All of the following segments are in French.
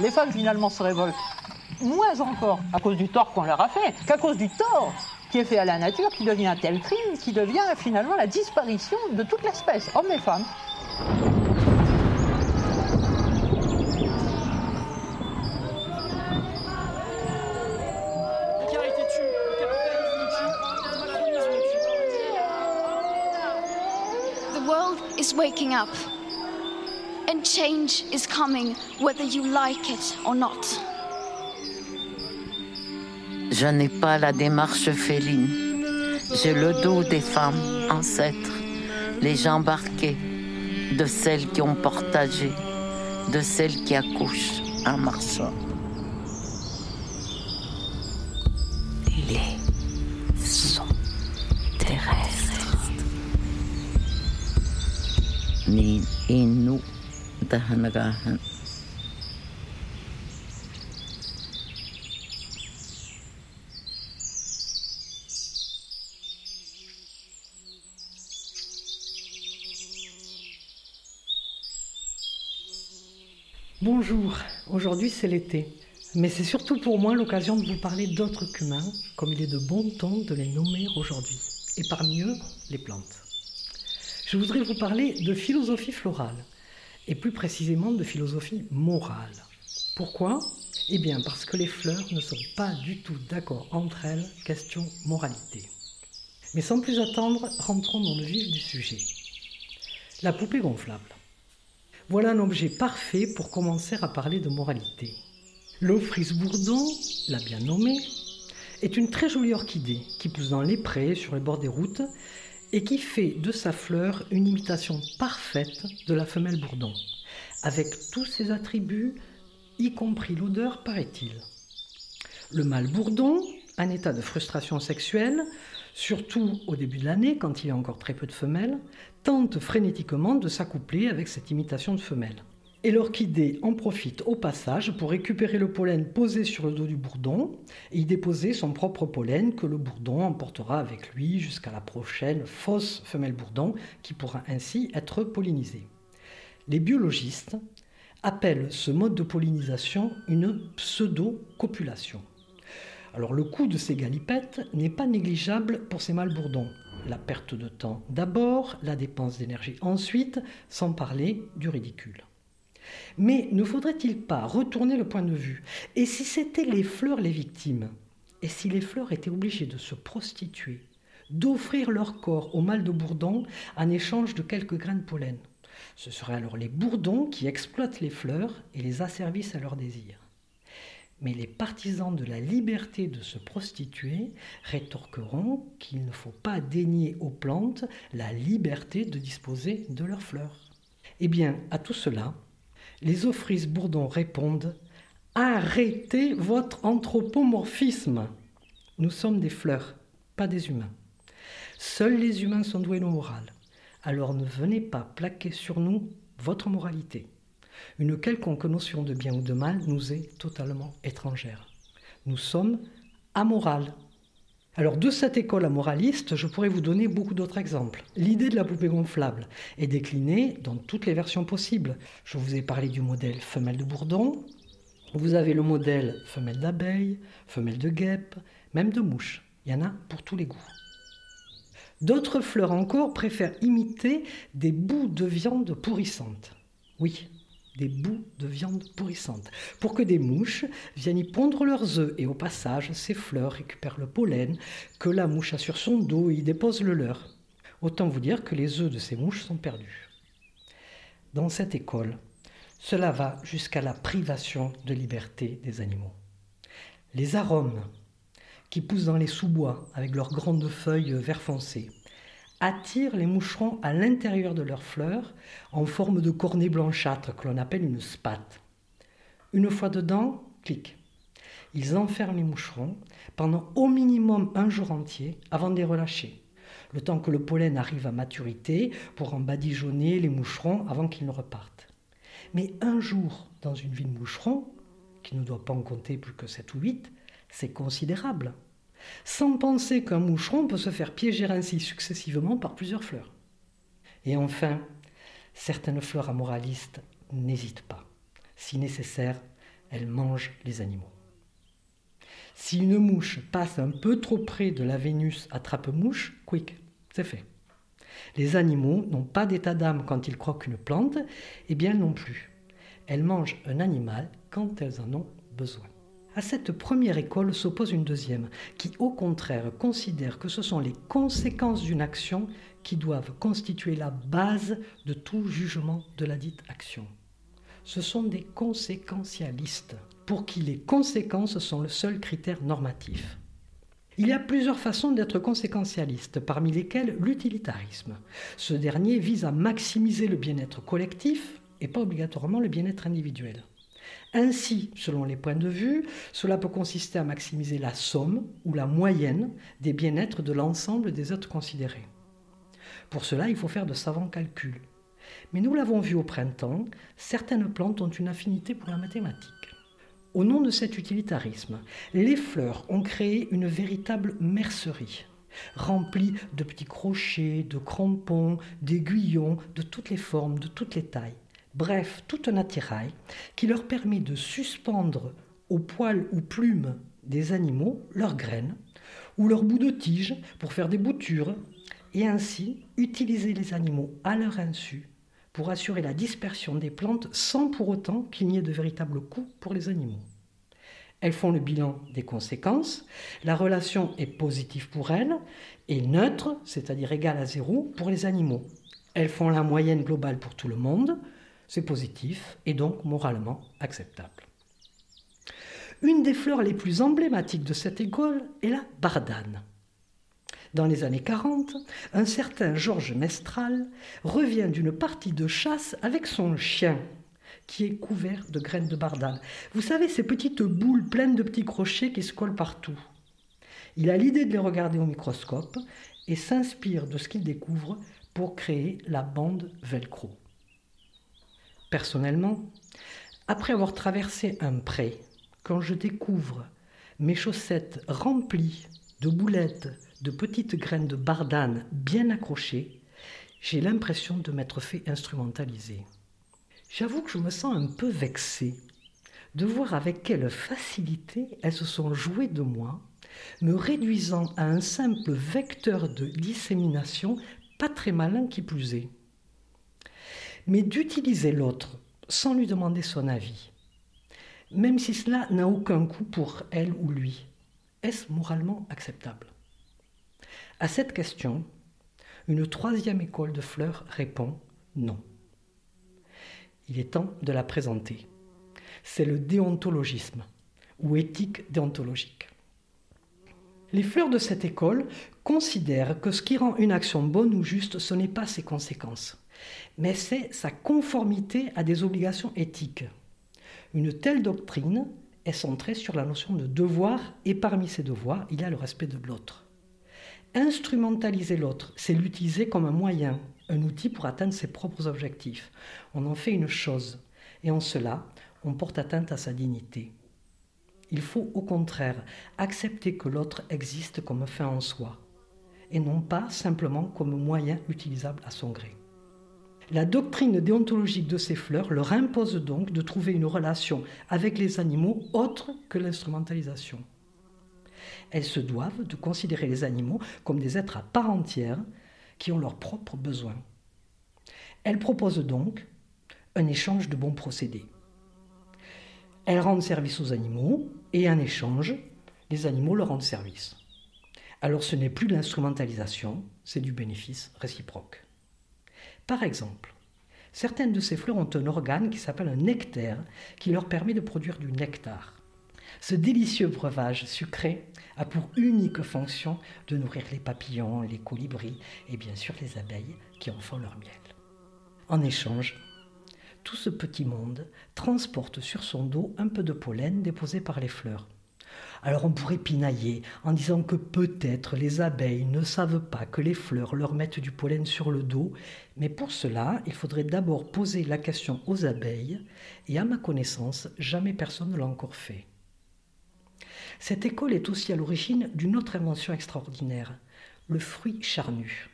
les femmes finalement se révoltent moins encore à cause du tort qu'on leur a fait qu'à cause du tort qui est fait à la nature, qui devient un tel crime, qui devient finalement la disparition de toute l'espèce, hommes et femmes. The world is waking up. Change is coming whether you like it or not. Je n'ai pas la démarche féline. J'ai le dos des femmes ancêtres, les jambes arquées, de celles qui ont partagé, de celles qui accouchent en marchant. Les sons terrestres. Ni Bonjour, aujourd'hui c'est l'été, mais c'est surtout pour moi l'occasion de vous parler d'autres qu'humains, comme il est de bon ton de les nommer aujourd'hui, et parmi eux, les plantes. Je voudrais vous parler de philosophie florale, et plus précisément de philosophie morale. Pourquoi? Eh bien parce que les fleurs ne sont pas du tout d'accord entre elles, question moralité. Mais sans plus attendre, rentrons dans le vif du sujet. La poupée gonflable. Voilà un objet parfait pour commencer à parler de moralité. L'Ophrys bourdon, la bien nommée, est une très jolie orchidée qui pousse dans les prés, sur les bords des routes, et qui fait de sa fleur une imitation parfaite de la femelle bourdon, avec tous ses attributs, y compris l'odeur, paraît-il. Le mâle bourdon, un état de frustration sexuelle, surtout au début de l'année, quand il y a encore très peu de femelles, tente frénétiquement de s'accoupler avec cette imitation de femelle. Et l'orchidée en profite au passage pour récupérer le pollen posé sur le dos du bourdon et y déposer son propre pollen que le bourdon emportera avec lui jusqu'à la prochaine fausse femelle bourdon qui pourra ainsi être pollinisée. Les biologistes appellent ce mode de pollinisation une pseudo-copulation. Alors le coût de ces galipettes n'est pas négligeable pour ces mâles bourdons. La perte de temps d'abord, la dépense d'énergie ensuite, sans parler du ridicule. Mais ne faudrait-il pas retourner le point de vue? Et si c'étaient les fleurs les victimes? Et si les fleurs étaient obligées de se prostituer, d'offrir leur corps au mâle de bourdon en échange de quelques grains de pollen? Ce seraient alors les bourdons qui exploitent les fleurs et les asservissent à leurs désirs. Mais les partisans de la liberté de se prostituer rétorqueront qu'il ne faut pas dénier aux plantes la liberté de disposer de leurs fleurs. Eh bien, à tout cela, les Ophrys bourdons répondent Arrêtez votre anthropomorphisme. Nous sommes des fleurs, pas des humains. Seuls les humains sont doués de morale. Alors ne venez pas plaquer sur nous votre moralité. Une quelconque notion de bien ou de mal nous est totalement étrangère. Nous sommes amorales. Alors de cette école amoraliste, je pourrais vous donner beaucoup d'autres exemples. L'idée de la poupée gonflable est déclinée dans toutes les versions possibles. Je vous ai parlé du modèle femelle de bourdon. Vous avez le modèle femelle d'abeille, femelle de guêpe, même de mouche. Il y en a pour tous les goûts. D'autres fleurs encore préfèrent imiter des bouts de viande pourrissante. Oui, des bouts de viande pourrissante, pour que des mouches viennent y pondre leurs œufs et au passage, ces fleurs récupèrent le pollen que la mouche a sur son dos et y dépose le leur. Autant vous dire que les œufs de ces mouches sont perdus. Dans cette école, cela va jusqu'à la privation de liberté des animaux. Les arômes qui poussent dans les sous-bois avec leurs grandes feuilles vert foncé, attirent les moucherons à l'intérieur de leurs fleurs en forme de cornet blanchâtre que l'on appelle une spate. Une fois dedans, clic. Ils enferment les moucherons pendant au minimum un jour entier avant de les relâcher, le temps que le pollen arrive à maturité pour en badigeonner les moucherons avant qu'ils ne repartent. Mais un jour dans une vie de moucheron, qui ne doit pas en compter plus que 7 ou 8, c'est considérable sans penser qu'un moucheron peut se faire piéger ainsi successivement par plusieurs fleurs. Et enfin, certaines fleurs amoralistes n'hésitent pas. Si nécessaire, elle mange les animaux. Si une mouche passe un peu trop près de la Vénus attrape-mouche, quick, c'est fait. Les animaux n'ont pas d'état d'âme quand ils croquent une plante, et eh bien elles non plus. Elles mangent un animal quand elles en ont besoin. À cette première école s'oppose une deuxième, qui au contraire considère que ce sont les conséquences d'une action qui doivent constituer la base de tout jugement de la dite action. Ce sont des conséquentialistes, pour qui les conséquences sont le seul critère normatif. Il y a plusieurs façons d'être conséquentialiste, parmi lesquelles l'utilitarisme. Ce dernier vise à maximiser le bien-être collectif et pas obligatoirement le bien-être individuel. Ainsi, selon les points de vue, cela peut consister à maximiser la somme ou la moyenne des bien-être de l'ensemble des êtres considérés. Pour cela, il faut faire de savants calculs. Mais nous l'avons vu au printemps, certaines plantes ont une affinité pour la mathématique. Au nom de cet utilitarisme, les fleurs ont créé une véritable mercerie, remplie de petits crochets, de crampons, d'aiguillons, de toutes les formes, de toutes les tailles bref, tout un attirail qui leur permet de suspendre aux poils ou plumes des animaux leurs graines ou leurs bouts de tige pour faire des boutures et ainsi utiliser les animaux à leur insu pour assurer la dispersion des plantes sans pour autant qu'il n'y ait de véritable coût pour les animaux. Elles font le bilan des conséquences, la relation est positive pour elles et neutre, c'est-à-dire égale à zéro, pour les animaux. Elles font la moyenne globale pour tout le monde, c'est positif et donc moralement acceptable. Une des fleurs les plus emblématiques de cette école est la bardane. Dans les années 40, un certain Georges Mestral revient d'une partie de chasse avec son chien, qui est couvert de graines de bardane. Vous savez, ces petites boules pleines de petits crochets qui se collent partout. Il a l'idée de les regarder au microscope et s'inspire de ce qu'il découvre pour créer la bande velcro. Personnellement, après avoir traversé un pré, quand je découvre mes chaussettes remplies de boulettes, de petites graines de bardane bien accrochées, j'ai l'impression de m'être fait instrumentaliser. J'avoue que je me sens un peu vexée de voir avec quelle facilité elles se sont jouées de moi, me réduisant à un simple vecteur de dissémination, pas très malin qui plus est mais d'utiliser l'autre sans lui demander son avis, même si cela n'a aucun coût pour elle ou lui, est-ce moralement acceptable? À cette question, une troisième école de fleurs répond non. Il est temps de la présenter. C'est le déontologisme ou éthique déontologique. Les fleurs de cette école considèrent que ce qui rend une action bonne ou juste, ce n'est pas ses conséquences, mais c'est sa conformité à des obligations éthiques. Une telle doctrine est centrée sur la notion de devoir, et parmi ces devoirs, il y a le respect de l'autre. Instrumentaliser l'autre, c'est l'utiliser comme un moyen, un outil pour atteindre ses propres objectifs. On en fait une chose, et en cela, on porte atteinte à sa dignité. Il faut au contraire accepter que l'autre existe comme fin en soi, et non pas simplement comme moyen utilisable à son gré. La doctrine déontologique de ces fleurs leur impose donc de trouver une relation avec les animaux autre que l'instrumentalisation. Elles se doivent de considérer les animaux comme des êtres à part entière qui ont leurs propres besoins. Elles proposent donc un échange de bons procédés. Elles rendent service aux animaux et en échange, les animaux leur rendent service. Alors ce n'est plus de l'instrumentalisation, c'est du bénéfice réciproque. Par exemple, certaines de ces fleurs ont un organe qui s'appelle un nectaire qui leur permet de produire du nectar. Ce délicieux breuvage sucré a pour unique fonction de nourrir les papillons, les colibris et bien sûr les abeilles qui en font leur miel. En échange, tout ce petit monde transporte sur son dos un peu de pollen déposé par les fleurs. Alors on pourrait pinailler en disant que peut-être les abeilles ne savent pas que les fleurs leur mettent du pollen sur le dos, mais pour cela, il faudrait d'abord poser la question aux abeilles, et à ma connaissance, jamais personne ne l'a encore fait. Cette école est aussi à l'origine d'une autre invention extraordinaire, le fruit charnu.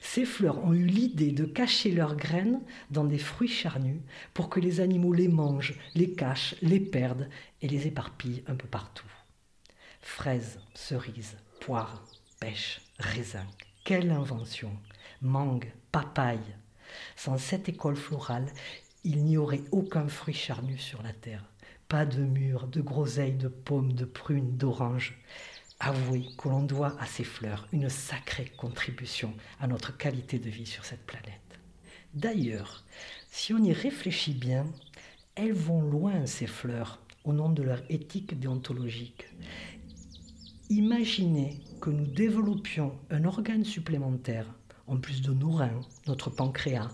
Ces fleurs ont eu l'idée de cacher leurs graines dans des fruits charnus pour que les animaux les mangent, les cachent, les perdent et les éparpillent un peu partout. Fraises, cerises, poires, pêches, raisins. Quelle invention Mangue, papaye. Sans cette école florale, il n'y aurait aucun fruit charnu sur la terre. Pas de mûres, de groseilles, de pommes, de prunes, d'oranges. Avouez que l'on doit à ces fleurs une sacrée contribution à notre qualité de vie sur cette planète. D'ailleurs, si on y réfléchit bien, elles vont loin, ces fleurs, au nom de leur éthique déontologique. Imaginez que nous développions un organe supplémentaire, en plus de nos reins, notre pancréas,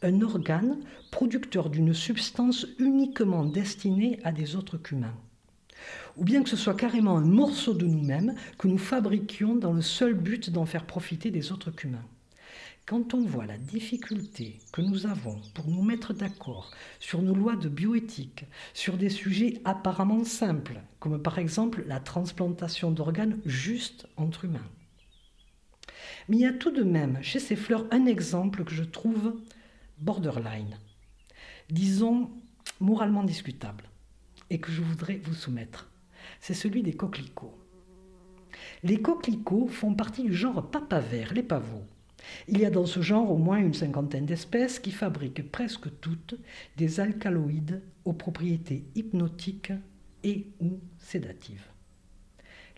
un organe producteur d'une substance uniquement destinée à des autres qu'humains. Ou bien que ce soit carrément un morceau de nous-mêmes que nous fabriquions dans le seul but d'en faire profiter des autres qu'humains. Quand on voit la difficulté que nous avons pour nous mettre d'accord sur nos lois de bioéthique, sur des sujets apparemment simples, comme par exemple la transplantation d'organes juste entre humains. Mais il y a tout de même chez ces fleurs un exemple que je trouve borderline, disons moralement discutable, et que je voudrais vous soumettre. C'est celui des coquelicots. Les coquelicots font partie du genre papaver, les pavots. Il y a dans ce genre au moins une cinquantaine d'espèces qui fabriquent presque toutes des alcaloïdes aux propriétés hypnotiques et ou sédatives.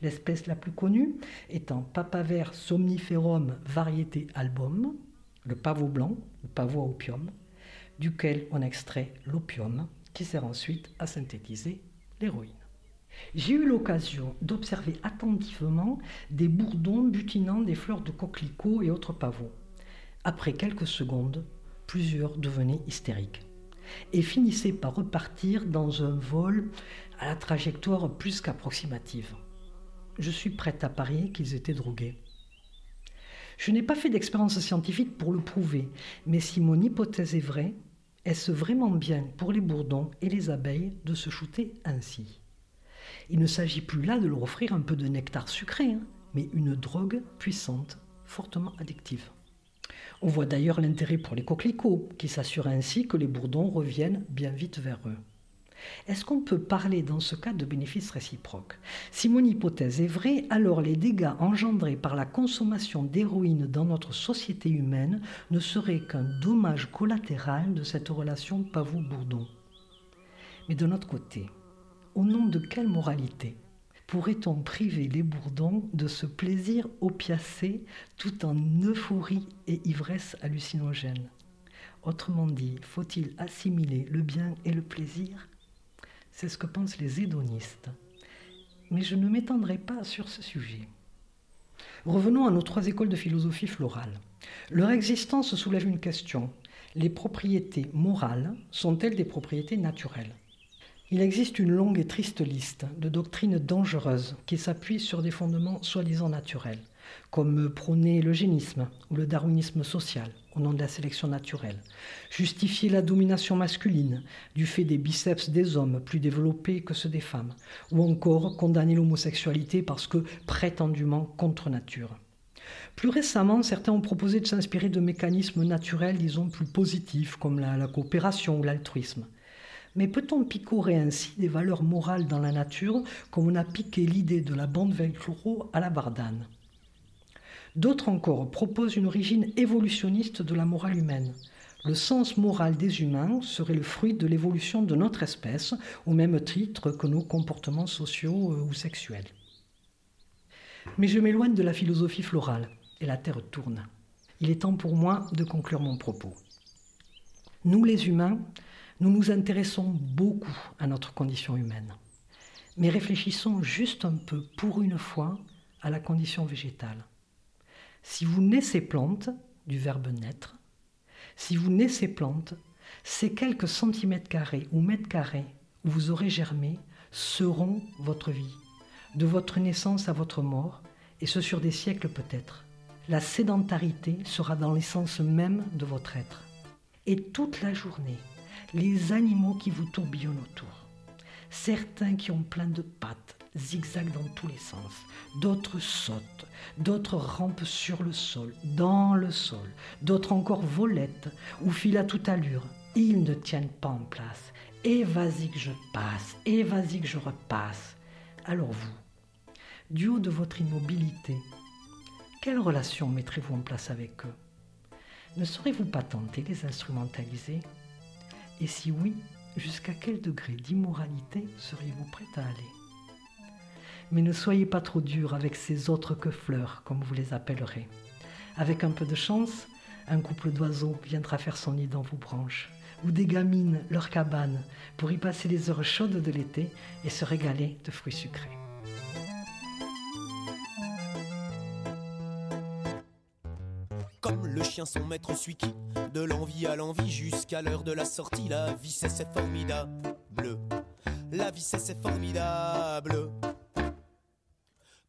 L'espèce la plus connue étant Papaver somniferum variété album, le pavot blanc, le pavot à opium, duquel on extrait l'opium qui sert ensuite à synthétiser l'héroïne. J'ai eu l'occasion d'observer attentivement des bourdons butinant des fleurs de coquelicots et autres pavots. Après quelques secondes, plusieurs devenaient hystériques et finissaient par repartir dans un vol à la trajectoire plus qu'approximative. Je suis prête à parier qu'ils étaient drogués. Je n'ai pas fait d'expérience scientifique pour le prouver, mais si mon hypothèse est vraie, est-ce vraiment bien pour les bourdons et les abeilles de se shooter ainsi? Il ne s'agit plus là de leur offrir un peu de nectar sucré, hein, mais une drogue puissante, fortement addictive. On voit d'ailleurs l'intérêt pour les coquelicots, qui s'assurent ainsi que les bourdons reviennent bien vite vers eux. Est-ce qu'on peut parler dans ce cas de bénéfices réciproques? Si mon hypothèse est vraie, alors les dégâts engendrés par la consommation d'héroïne dans notre société humaine ne seraient qu'un dommage collatéral de cette relation pavot-bourdon. Mais de notre côté, au nom de quelle moralité pourrait-on priver les bourdons de ce plaisir opiacé tout en euphorie et ivresse hallucinogène? Autrement dit, faut-il assimiler le bien et le plaisir? C'est ce que pensent les hédonistes. Mais je ne m'étendrai pas sur ce sujet. Revenons à nos trois écoles de philosophie florale. Leur existence soulève une question. Les propriétés morales sont-elles des propriétés naturelles? Il existe une longue et triste liste de doctrines dangereuses qui s'appuient sur des fondements soi-disant naturels, comme prôner l'eugénisme ou le darwinisme social au nom de la sélection naturelle, justifier la domination masculine du fait des biceps des hommes plus développés que ceux des femmes, ou encore condamner l'homosexualité parce que prétendument contre nature. Plus récemment, certains ont proposé de s'inspirer de mécanismes naturels, disons, plus positifs, comme la, la coopération ou l'altruisme. Mais peut-on picorer ainsi des valeurs morales dans la nature comme on a piqué l'idée de la bande velcro à la bardane? D'autres encore proposent une origine évolutionniste de la morale humaine. Le sens moral des humains serait le fruit de l'évolution de notre espèce, au même titre que nos comportements sociaux euh, ou sexuels. Mais je m'éloigne de la philosophie florale, et la Terre tourne. Il est temps pour moi de conclure mon propos. Nous les humains, nous nous intéressons beaucoup à notre condition humaine. Mais réfléchissons juste un peu, pour une fois, à la condition végétale. Si vous naissez plante, du verbe naître, si vous naissez plante, ces quelques centimètres carrés ou mètres carrés où vous aurez germé seront votre vie, de votre naissance à votre mort, et ce sur des siècles peut-être. La sédentarité sera dans l'essence même de votre être. Et toute la journée, les animaux qui vous tourbillonnent autour, certains qui ont plein de pattes, zigzaguent dans tous les sens. D'autres sautent, d'autres rampent sur le sol, dans le sol, d'autres encore volettent ou filent à toute allure. Ils ne tiennent pas en place. Et vas-y que je passe, et vas-y que je repasse. Alors vous, du haut de votre immobilité, quelle relation mettrez-vous en place avec eux? Ne saurez-vous pas tenter de les instrumentaliser? Et si oui, jusqu'à quel degré d'immoralité seriez-vous prêt à aller? Mais ne soyez pas trop dur avec ces autres que fleurs, comme vous les appellerez. Avec un peu de chance, un couple d'oiseaux viendra faire son nid dans vos branches, ou des gamines leur cabane, pour y passer les heures chaudes de l'été et se régaler de fruits sucrés. Le chien son maître suit qui, de l'envie à l'envie jusqu'à l'heure de la sortie, la vie c'est formidable. La vie c'est formidable.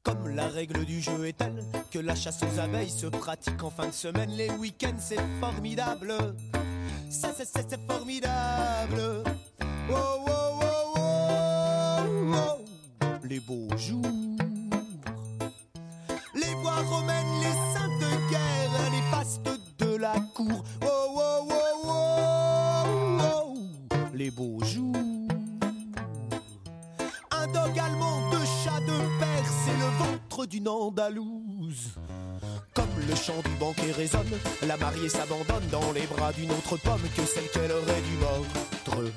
Comme la règle du jeu est telle que la chasse aux abeilles se pratique en fin de semaine, les week-ends c'est formidable. Ça c'est c'est formidable. Oh, oh, oh, oh, oh. Les beaux jours les voies romaines, les saintes guerres, Oh, oh, oh, oh, oh. Les beaux jours. Un dog allemand, deux chats de Perse et le ventre d'une Andalouse. Comme le chant du banquet résonne, la mariée s'abandonne dans les bras d'une autre pomme que celle qu'elle aurait dû mordre.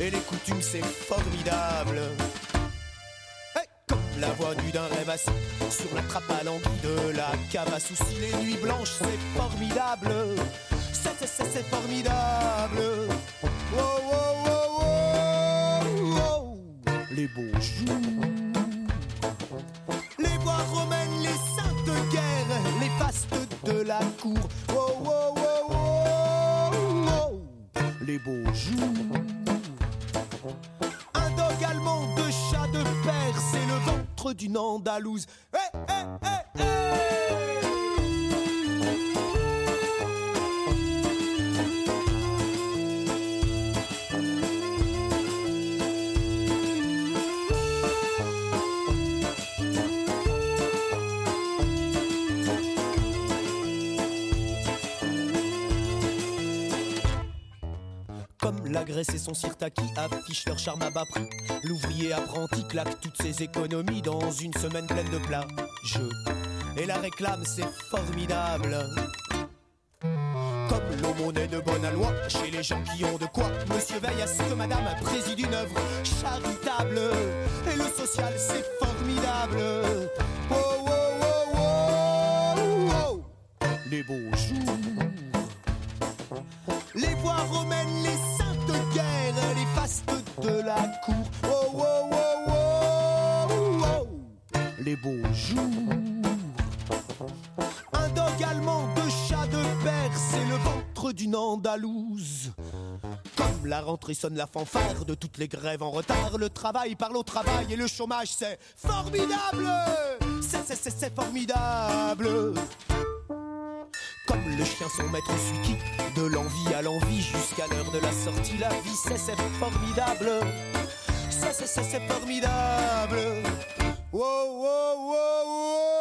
Et les coutumes, c'est formidable. La voix nue d'un rêve assis sur la trappe à l'anguille de la cave à soucis. Les nuits blanches, c'est formidable. C'est, c'est, c'est, formidable. Oh, oh, oh, oh, oh. Les beaux jours. Les voies romaines, les saintes guerres, les fastes de la cour. Oh, oh, oh, oh, oh. Les beaux jours. Un dog allemand, de d'une Andalouse. Eh, eh, eh, la et son sirtaki affichent leur charme à bas prix. L'ouvrier apprenti claque toutes ses économies dans une semaine pleine de plats. Je et la réclame, c'est formidable. Comme l'aumône est de bonne aloi chez les gens qui ont de quoi. Monsieur veille à ce que madame préside une œuvre charitable. Et le social, c'est formidable. Oh, oh, oh, oh, oh. Les beaux jours. Oh, oh, oh, oh. Les beaux jours. Un dog allemand, deux chats de Perse et le ventre d'une Andalouse. Comme la rentrée sonne la fanfare de toutes les grèves en retard, le travail parle au travail et le chômage, c'est formidable! C'est, c'est, c'est, c'est formidable! Comme le chien son maître suit qui De l'envie à l'envie jusqu'à l'heure de la sortie. La vie c'est c'est formidable. C'est c'est c'est formidable. Wow wow wow wow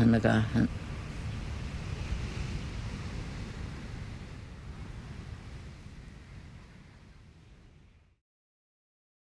很那个很